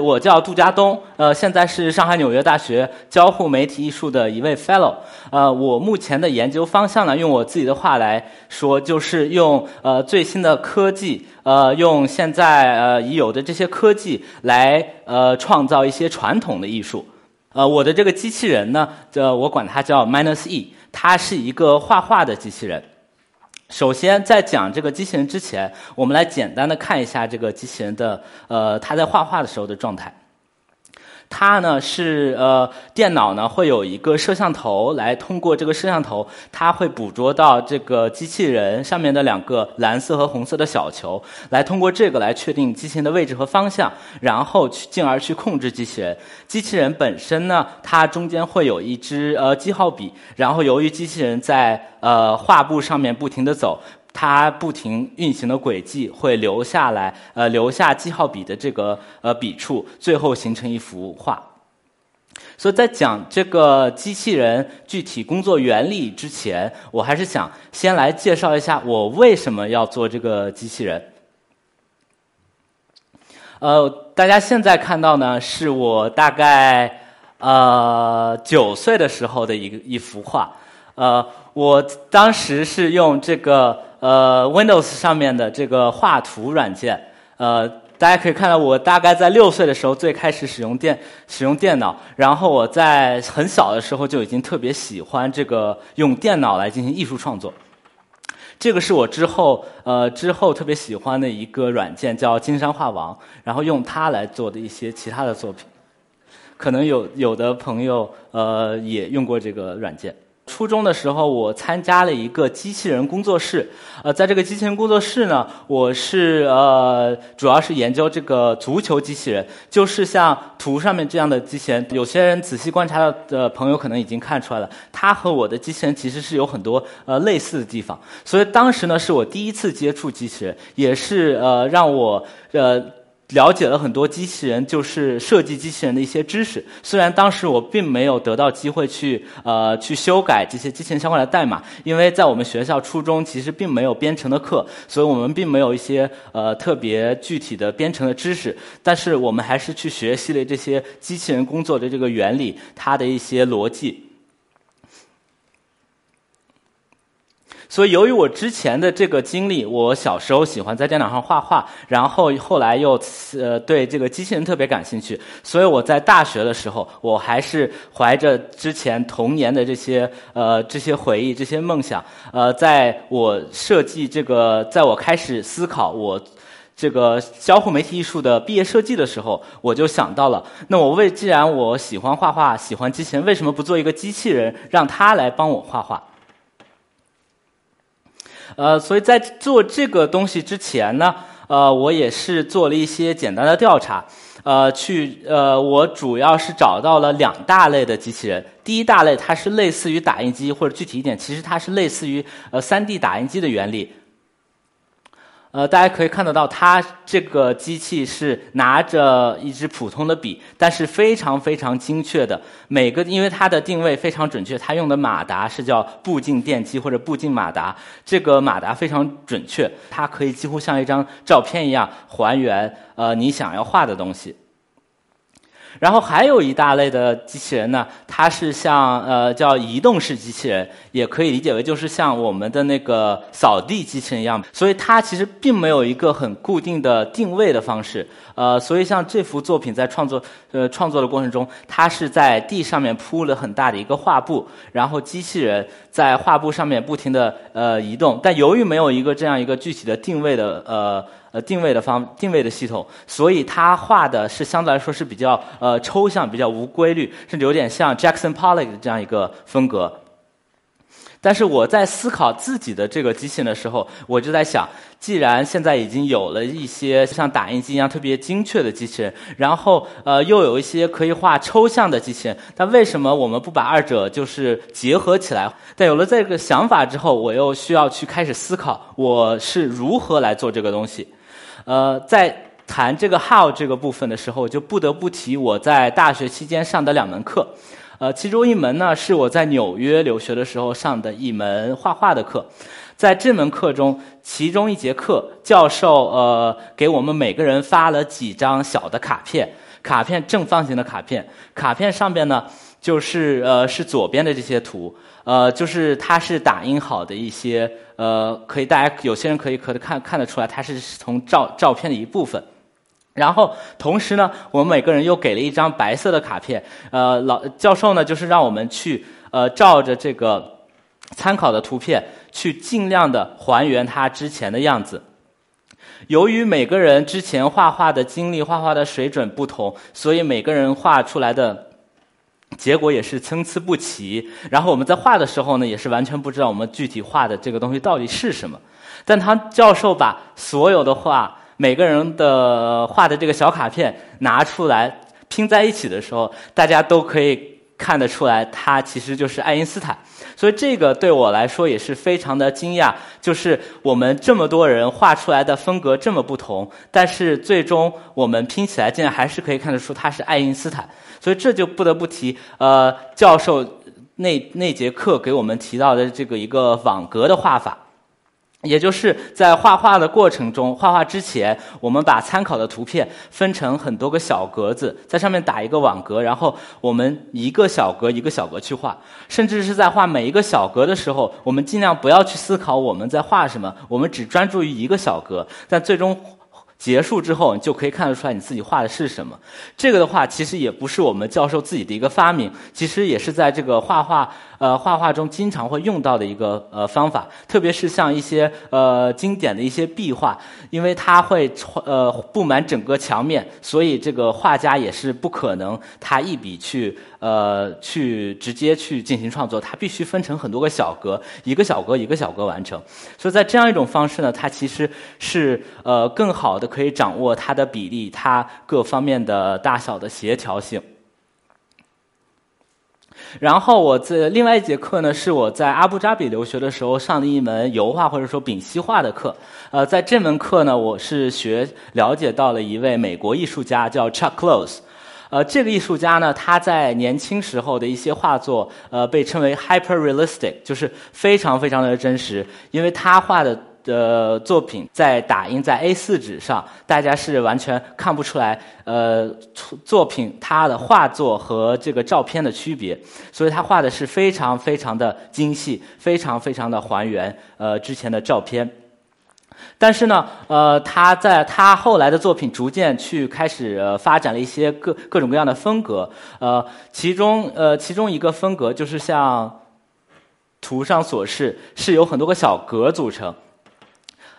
我叫杜家东，呃，现在是上海纽约大学交互媒体艺术的一位 fellow。呃，我目前的研究方向呢，用我自己的话来说，就是用呃最新的科技，呃，用现在呃已有的这些科技来呃创造一些传统的艺术。呃，我的这个机器人呢，呃，我管它叫 Minus E，它是一个画画的机器人。首先，在讲这个机器人之前，我们来简单的看一下这个机器人的呃，它在画画的时候的状态。它呢是呃，电脑呢会有一个摄像头，来通过这个摄像头，它会捕捉到这个机器人上面的两个蓝色和红色的小球，来通过这个来确定机器人的位置和方向，然后去进而去控制机器人。机器人本身呢，它中间会有一支呃记号笔，然后由于机器人在呃画布上面不停的走。它不停运行的轨迹会留下来，呃，留下记号笔的这个呃笔触，最后形成一幅画。所以在讲这个机器人具体工作原理之前，我还是想先来介绍一下我为什么要做这个机器人。呃，大家现在看到呢，是我大概呃九岁的时候的一个一幅画。呃，我当时是用这个。呃，Windows 上面的这个画图软件，呃，大家可以看到，我大概在六岁的时候最开始使用电使用电脑，然后我在很小的时候就已经特别喜欢这个用电脑来进行艺术创作。这个是我之后呃之后特别喜欢的一个软件，叫金山画王，然后用它来做的一些其他的作品，可能有有的朋友呃也用过这个软件。初中的时候，我参加了一个机器人工作室。呃，在这个机器人工作室呢，我是呃，主要是研究这个足球机器人，就是像图上面这样的机器人。有些人仔细观察的朋友可能已经看出来了，它和我的机器人其实是有很多呃类似的地方。所以当时呢，是我第一次接触机器人，也是呃让我呃。了解了很多机器人，就是设计机器人的一些知识。虽然当时我并没有得到机会去呃去修改这些机器人相关的代码，因为在我们学校初中其实并没有编程的课，所以我们并没有一些呃特别具体的编程的知识。但是我们还是去学习了这些机器人工作的这个原理，它的一些逻辑。所以，由于我之前的这个经历，我小时候喜欢在电脑上画画，然后后来又呃对这个机器人特别感兴趣，所以我在大学的时候，我还是怀着之前童年的这些呃这些回忆、这些梦想，呃，在我设计这个，在我开始思考我这个交互媒体艺术的毕业设计的时候，我就想到了，那我为既然我喜欢画画、喜欢机器人，为什么不做一个机器人，让它来帮我画画？呃，所以在做这个东西之前呢，呃，我也是做了一些简单的调查，呃，去呃，我主要是找到了两大类的机器人。第一大类它是类似于打印机，或者具体一点，其实它是类似于呃三 D 打印机的原理。呃，大家可以看得到，它这个机器是拿着一支普通的笔，但是非常非常精确的每个，因为它的定位非常准确，它用的马达是叫步进电机或者步进马达，这个马达非常准确，它可以几乎像一张照片一样还原呃你想要画的东西。然后还有一大类的机器人呢，它是像呃叫移动式机器人，也可以理解为就是像我们的那个扫地机器人一样，所以它其实并没有一个很固定的定位的方式。呃，所以像这幅作品在创作呃创作的过程中，它是在地上面铺了很大的一个画布，然后机器人在画布上面不停的呃移动，但由于没有一个这样一个具体的定位的呃。呃，定位的方定位的系统，所以他画的是相对来说是比较呃抽象、比较无规律，甚至有点像 Jackson Pollock 的这样一个风格。但是我在思考自己的这个机器人的时候，我就在想，既然现在已经有了一些像打印机一样特别精确的机器人，然后呃又有一些可以画抽象的机器人，那为什么我们不把二者就是结合起来？但有了这个想法之后，我又需要去开始思考，我是如何来做这个东西。呃，在谈这个 how 这个部分的时候，就不得不提我在大学期间上的两门课。呃，其中一门呢是我在纽约留学的时候上的一门画画的课。在这门课中，其中一节课，教授呃给我们每个人发了几张小的卡片。卡片正方形的卡片，卡片上边呢就是呃是左边的这些图，呃就是它是打印好的一些呃可以大家有些人可以可看看得出来，它是从照照片的一部分。然后同时呢，我们每个人又给了一张白色的卡片，呃老教授呢就是让我们去呃照着这个。参考的图片去尽量的还原它之前的样子。由于每个人之前画画的经历、画画的水准不同，所以每个人画出来的结果也是参差不齐。然后我们在画的时候呢，也是完全不知道我们具体画的这个东西到底是什么。但他教授把所有的画、每个人的画的这个小卡片拿出来拼在一起的时候，大家都可以看得出来，他其实就是爱因斯坦。所以这个对我来说也是非常的惊讶，就是我们这么多人画出来的风格这么不同，但是最终我们拼起来竟然还是可以看得出他是爱因斯坦。所以这就不得不提，呃，教授那那节课给我们提到的这个一个网格的画法。也就是在画画的过程中，画画之前，我们把参考的图片分成很多个小格子，在上面打一个网格，然后我们一个小格一个小格去画。甚至是在画每一个小格的时候，我们尽量不要去思考我们在画什么，我们只专注于一个小格，但最终。结束之后，你就可以看得出来你自己画的是什么。这个的话，其实也不是我们教授自己的一个发明，其实也是在这个画画呃画画中经常会用到的一个呃方法。特别是像一些呃经典的一些壁画，因为它会呃布满整个墙面，所以这个画家也是不可能他一笔去。呃，去直接去进行创作，他必须分成很多个小格，一个小格一个小格完成。所以在这样一种方式呢，它其实是呃更好的可以掌握它的比例，它各方面的大小的协调性。然后我在另外一节课呢，是我在阿布扎比留学的时候上的一门油画或者说丙烯画的课。呃，在这门课呢，我是学了解到了一位美国艺术家叫 Chuck Close。呃，这个艺术家呢，他在年轻时候的一些画作，呃，被称为 hyper realistic，就是非常非常的真实。因为他画的的作品在打印在 A4 纸上，大家是完全看不出来，呃，作品他的画作和这个照片的区别，所以他画的是非常非常的精细，非常非常的还原呃之前的照片。但是呢，呃，他在他后来的作品逐渐去开始发展了一些各各种各样的风格，呃，其中呃其中一个风格就是像图上所示，是由很多个小格组成。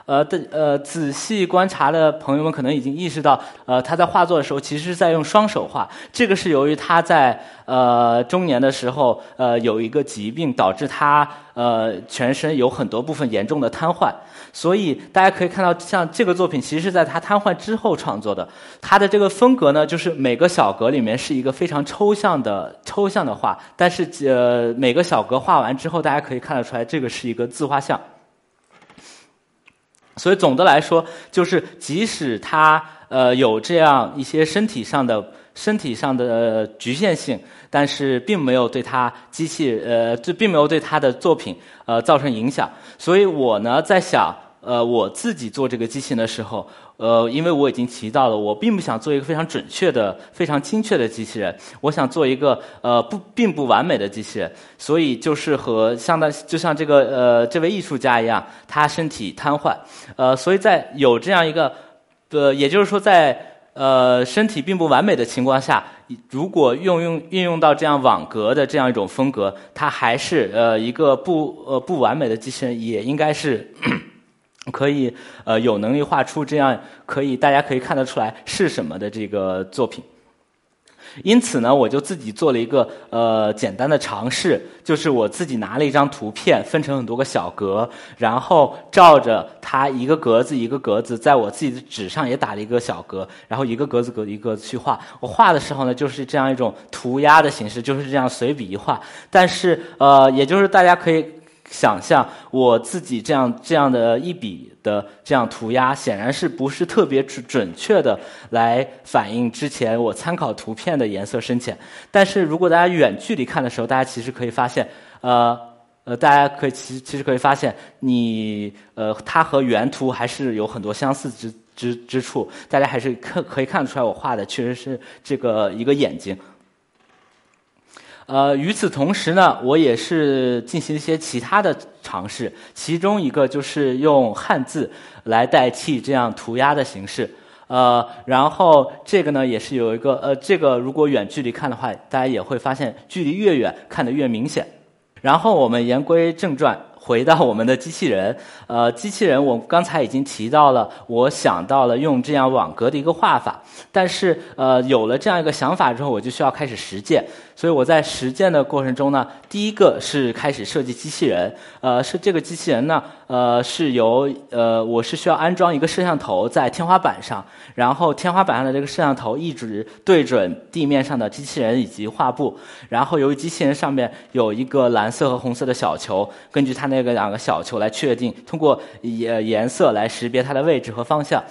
呃的呃，仔细观察的朋友们可能已经意识到，呃，他在画作的时候其实是在用双手画。这个是由于他在呃中年的时候，呃有一个疾病导致他呃全身有很多部分严重的瘫痪。所以大家可以看到，像这个作品其实是在他瘫痪之后创作的。他的这个风格呢，就是每个小格里面是一个非常抽象的抽象的画，但是呃每个小格画完之后，大家可以看得出来，这个是一个自画像。所以总的来说，就是即使他呃有这样一些身体上的身体上的局限性，但是并没有对他机器呃，这并没有对他的作品呃造成影响。所以我呢在想，呃，我自己做这个机器人的时候。呃，因为我已经提到了，我并不想做一个非常准确的、非常精确的机器人，我想做一个呃不并不完美的机器人，所以就是和相当就像这个呃这位艺术家一样，他身体瘫痪，呃，所以在有这样一个呃，也就是说在呃身体并不完美的情况下，如果用用运用到这样网格的这样一种风格，它还是呃一个不呃不完美的机器人，也应该是。可以呃有能力画出这样可以大家可以看得出来是什么的这个作品，因此呢，我就自己做了一个呃简单的尝试，就是我自己拿了一张图片，分成很多个小格，然后照着它一个格子一个格子，在我自己的纸上也打了一个小格，然后一个格子格一个去画。我画的时候呢，就是这样一种涂鸦的形式，就是这样随笔一画。但是呃，也就是大家可以。想象我自己这样这样的一笔的这样涂鸦，显然是不是特别准准确的来反映之前我参考图片的颜色深浅。但是如果大家远距离看的时候，大家其实可以发现，呃，呃，大家可以其其实可以发现，你呃，它和原图还是有很多相似之之之处。大家还是可可以看得出来，我画的确实是这个一个眼睛。呃，与此同时呢，我也是进行一些其他的尝试，其中一个就是用汉字来代替这样涂鸦的形式。呃，然后这个呢，也是有一个呃，这个如果远距离看的话，大家也会发现，距离越远看得越明显。然后我们言归正传，回到我们的机器人。呃，机器人我刚才已经提到了，我想到了用这样网格的一个画法。但是呃，有了这样一个想法之后，我就需要开始实践。所以我在实践的过程中呢，第一个是开始设计机器人。呃，是这个机器人呢，呃，是由呃，我是需要安装一个摄像头在天花板上，然后天花板上的这个摄像头一直对准地面上的机器人以及画布。然后由于机器人上面有一个蓝色和红色的小球，根据它那那个两个小球来确定，通过颜颜色来识别它的位置和方向。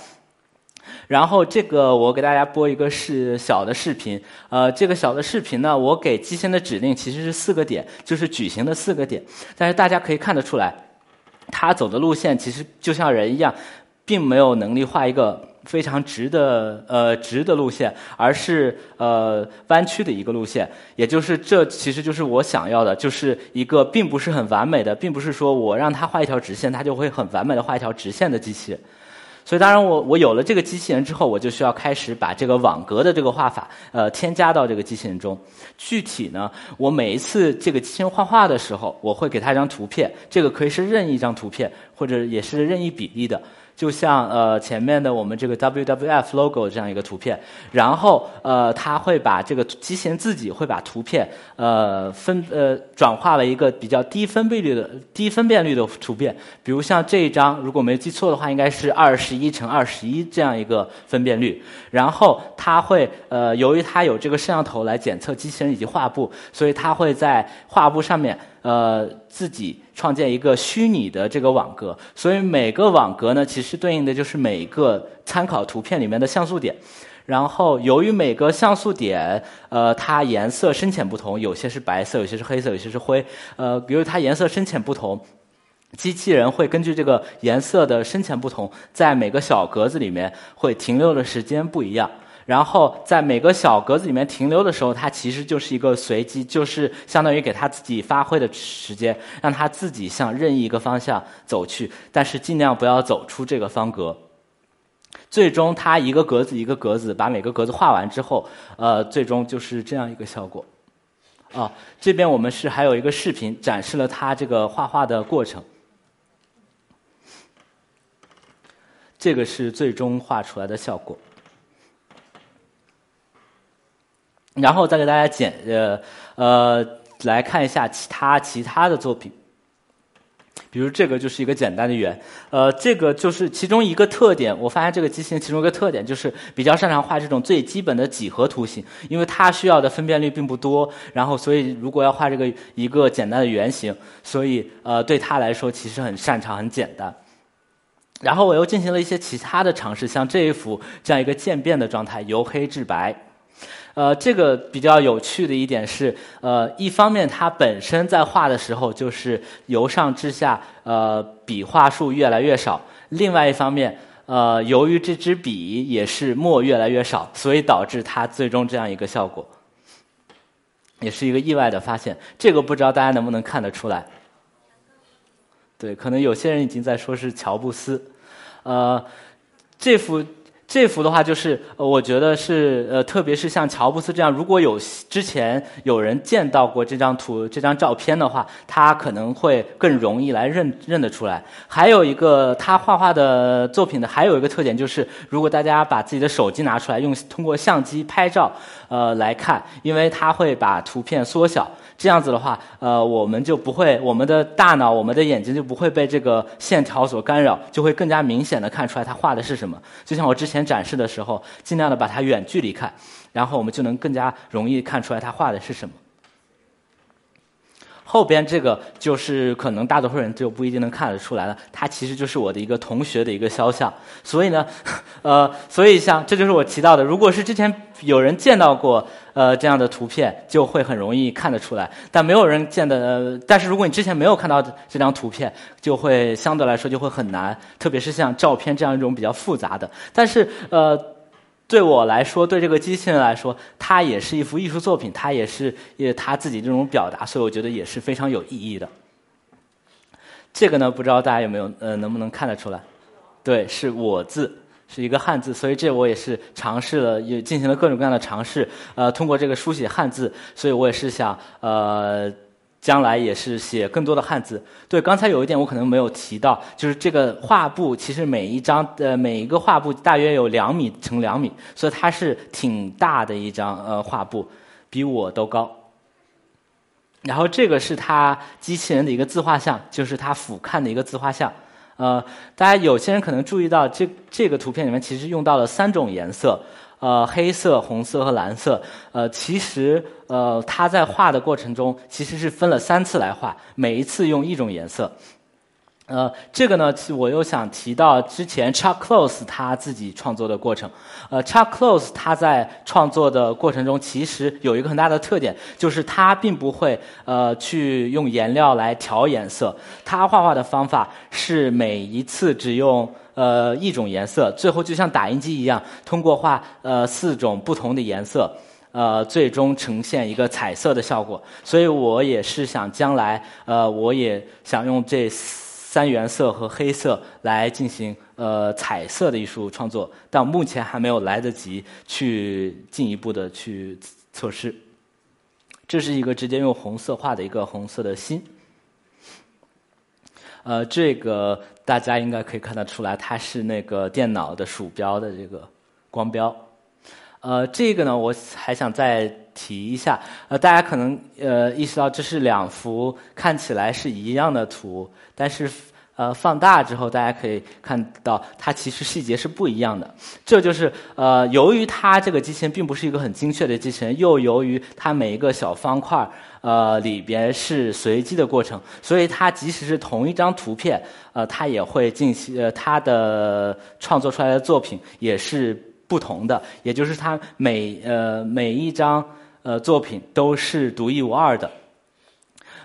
然后这个我给大家播一个是小的视频，呃，这个小的视频呢，我给机器人的指令其实是四个点，就是矩形的四个点。但是大家可以看得出来，它走的路线其实就像人一样，并没有能力画一个非常直的呃直的路线，而是呃弯曲的一个路线。也就是这其实就是我想要的，就是一个并不是很完美的，并不是说我让它画一条直线，它就会很完美的画一条直线的机器。所以，当然，我我有了这个机器人之后，我就需要开始把这个网格的这个画法，呃，添加到这个机器人中。具体呢，我每一次这个机器人画画的时候，我会给它一张图片，这个可以是任意一张图片，或者也是任意比例的。就像呃前面的我们这个 WWF logo 这样一个图片，然后呃它会把这个机器人自己会把图片呃分呃转化为一个比较低分辨率的低分辨率的图片，比如像这一张，如果没记错的话，应该是二十一乘二十一这样一个分辨率。然后它会呃由于它有这个摄像头来检测机器人以及画布，所以它会在画布上面。呃，自己创建一个虚拟的这个网格，所以每个网格呢，其实对应的就是每个参考图片里面的像素点。然后，由于每个像素点，呃，它颜色深浅不同，有些是白色，有些是黑色，有些是灰。呃，由于它颜色深浅不同，机器人会根据这个颜色的深浅不同，在每个小格子里面会停留的时间不一样。然后在每个小格子里面停留的时候，它其实就是一个随机，就是相当于给它自己发挥的时间，让它自己向任意一个方向走去，但是尽量不要走出这个方格。最终，它一个格子一个格子把每个格子画完之后，呃，最终就是这样一个效果。啊，这边我们是还有一个视频展示了它这个画画的过程。这个是最终画出来的效果。然后再给大家简呃呃来看一下其他其他的作品，比如这个就是一个简单的圆，呃，这个就是其中一个特点。我发现这个机器人其中一个特点就是比较擅长画这种最基本的几何图形，因为它需要的分辨率并不多。然后，所以如果要画这个一个简单的圆形，所以呃对他来说其实很擅长很简单。然后我又进行了一些其他的尝试，像这一幅这样一个渐变的状态，由黑至白。呃，这个比较有趣的一点是，呃，一方面它本身在画的时候就是由上至下，呃，笔画数越来越少；另外一方面，呃，由于这支笔也是墨越来越少，所以导致它最终这样一个效果，也是一个意外的发现。这个不知道大家能不能看得出来？对，可能有些人已经在说是乔布斯，呃，这幅。这幅的话，就是呃我觉得是呃，特别是像乔布斯这样，如果有之前有人见到过这张图、这张照片的话，他可能会更容易来认认得出来。还有一个他画画的作品的还有一个特点就是，如果大家把自己的手机拿出来，用通过相机拍照，呃来看，因为它会把图片缩小。这样子的话，呃，我们就不会，我们的大脑、我们的眼睛就不会被这个线条所干扰，就会更加明显的看出来他画的是什么。就像我之前展示的时候，尽量的把它远距离看，然后我们就能更加容易看出来他画的是什么。后边这个就是可能大多数人就不一定能看得出来了，它其实就是我的一个同学的一个肖像。所以呢，呃，所以像这就是我提到的，如果是之前有人见到过呃这样的图片，就会很容易看得出来。但没有人见的，但是如果你之前没有看到这张图片，就会相对来说就会很难，特别是像照片这样一种比较复杂的。但是呃。对我来说，对这个机器人来说，它也是一幅艺术作品，它也是也它自己这种表达，所以我觉得也是非常有意义的。这个呢，不知道大家有没有呃，能不能看得出来？对，是我字，是一个汉字，所以这我也是尝试了，也进行了各种各样的尝试，呃，通过这个书写汉字，所以我也是想呃。将来也是写更多的汉字。对，刚才有一点我可能没有提到，就是这个画布其实每一张的每一个画布大约有两米乘两米，所以它是挺大的一张呃画布，比我都高。然后这个是它机器人的一个自画像，就是它俯瞰的一个自画像。呃，大家有些人可能注意到这这个图片里面其实用到了三种颜色。呃，黑色、红色和蓝色。呃，其实呃，他在画的过程中其实是分了三次来画，每一次用一种颜色。呃，这个呢，我又想提到之前 Chuck Close 他自己创作的过程。呃，Chuck Close 他在创作的过程中，其实有一个很大的特点，就是他并不会呃去用颜料来调颜色。他画画的方法是每一次只用呃一种颜色，最后就像打印机一样，通过画呃四种不同的颜色，呃，最终呈现一个彩色的效果。所以我也是想将来呃，我也想用这。三原色和黑色来进行呃彩色的艺术创作，但目前还没有来得及去进一步的去测试。这是一个直接用红色画的一个红色的心，呃，这个大家应该可以看得出来，它是那个电脑的鼠标的这个光标。呃，这个呢，我还想再提一下，呃，大家可能呃意识到这是两幅看起来是一样的图。但是，呃，放大之后，大家可以看到，它其实细节是不一样的。这就是呃，由于它这个机器人并不是一个很精确的机器人，又由于它每一个小方块呃里边是随机的过程，所以它即使是同一张图片，呃，它也会进行呃它的创作出来的作品也是不同的。也就是它每呃每一张呃作品都是独一无二的。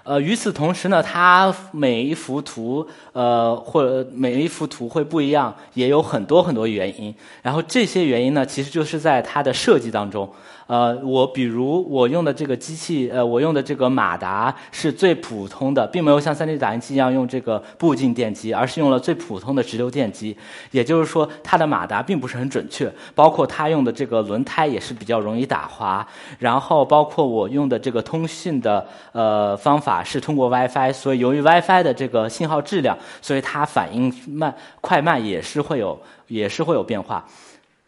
呃，与此同时呢，它每一幅图，呃，或者每一幅图会不一样，也有很多很多原因。然后这些原因呢，其实就是在它的设计当中。呃，我比如我用的这个机器，呃，我用的这个马达是最普通的，并没有像 3D 打印机一样用这个步进电机，而是用了最普通的直流电机。也就是说，它的马达并不是很准确，包括它用的这个轮胎也是比较容易打滑。然后，包括我用的这个通讯的呃方法是通过 WiFi，所以由于 WiFi 的这个信号质量，所以它反应慢快慢也是会有也是会有变化。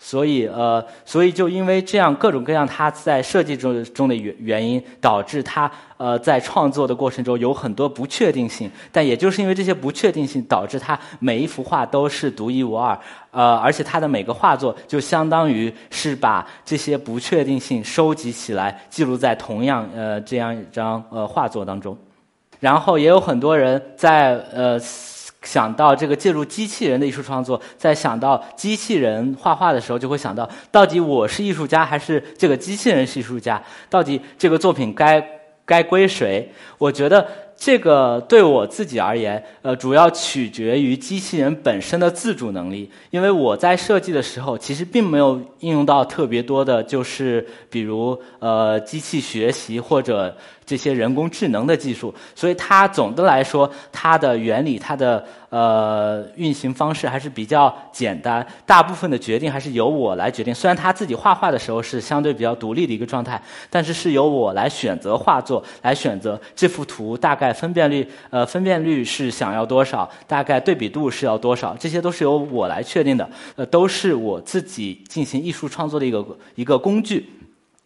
所以，呃，所以就因为这样各种各样，他在设计中中的原原因，导致他呃在创作的过程中有很多不确定性。但也就是因为这些不确定性，导致他每一幅画都是独一无二。呃，而且他的每个画作就相当于是把这些不确定性收集起来，记录在同样呃这样一张呃画作当中。然后也有很多人在呃。想到这个介入机器人的艺术创作，在想到机器人画画的时候，就会想到，到底我是艺术家还是这个机器人是艺术家？到底这个作品该该归谁？我觉得这个对我自己而言，呃，主要取决于机器人本身的自主能力。因为我在设计的时候，其实并没有应用到特别多的，就是比如呃机器学习或者。这些人工智能的技术，所以它总的来说，它的原理、它的呃运行方式还是比较简单。大部分的决定还是由我来决定。虽然他自己画画的时候是相对比较独立的一个状态，但是是由我来选择画作，来选择这幅图大概分辨率呃分辨率是想要多少，大概对比度是要多少，这些都是由我来确定的。呃，都是我自己进行艺术创作的一个一个工具。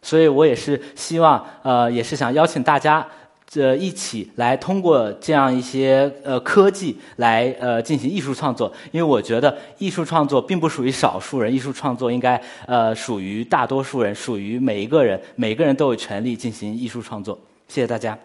所以我也是希望，呃，也是想邀请大家，呃一起来通过这样一些呃科技来呃进行艺术创作，因为我觉得艺术创作并不属于少数人，艺术创作应该呃属于大多数人，属于每一个人，每个人都有权利进行艺术创作。谢谢大家。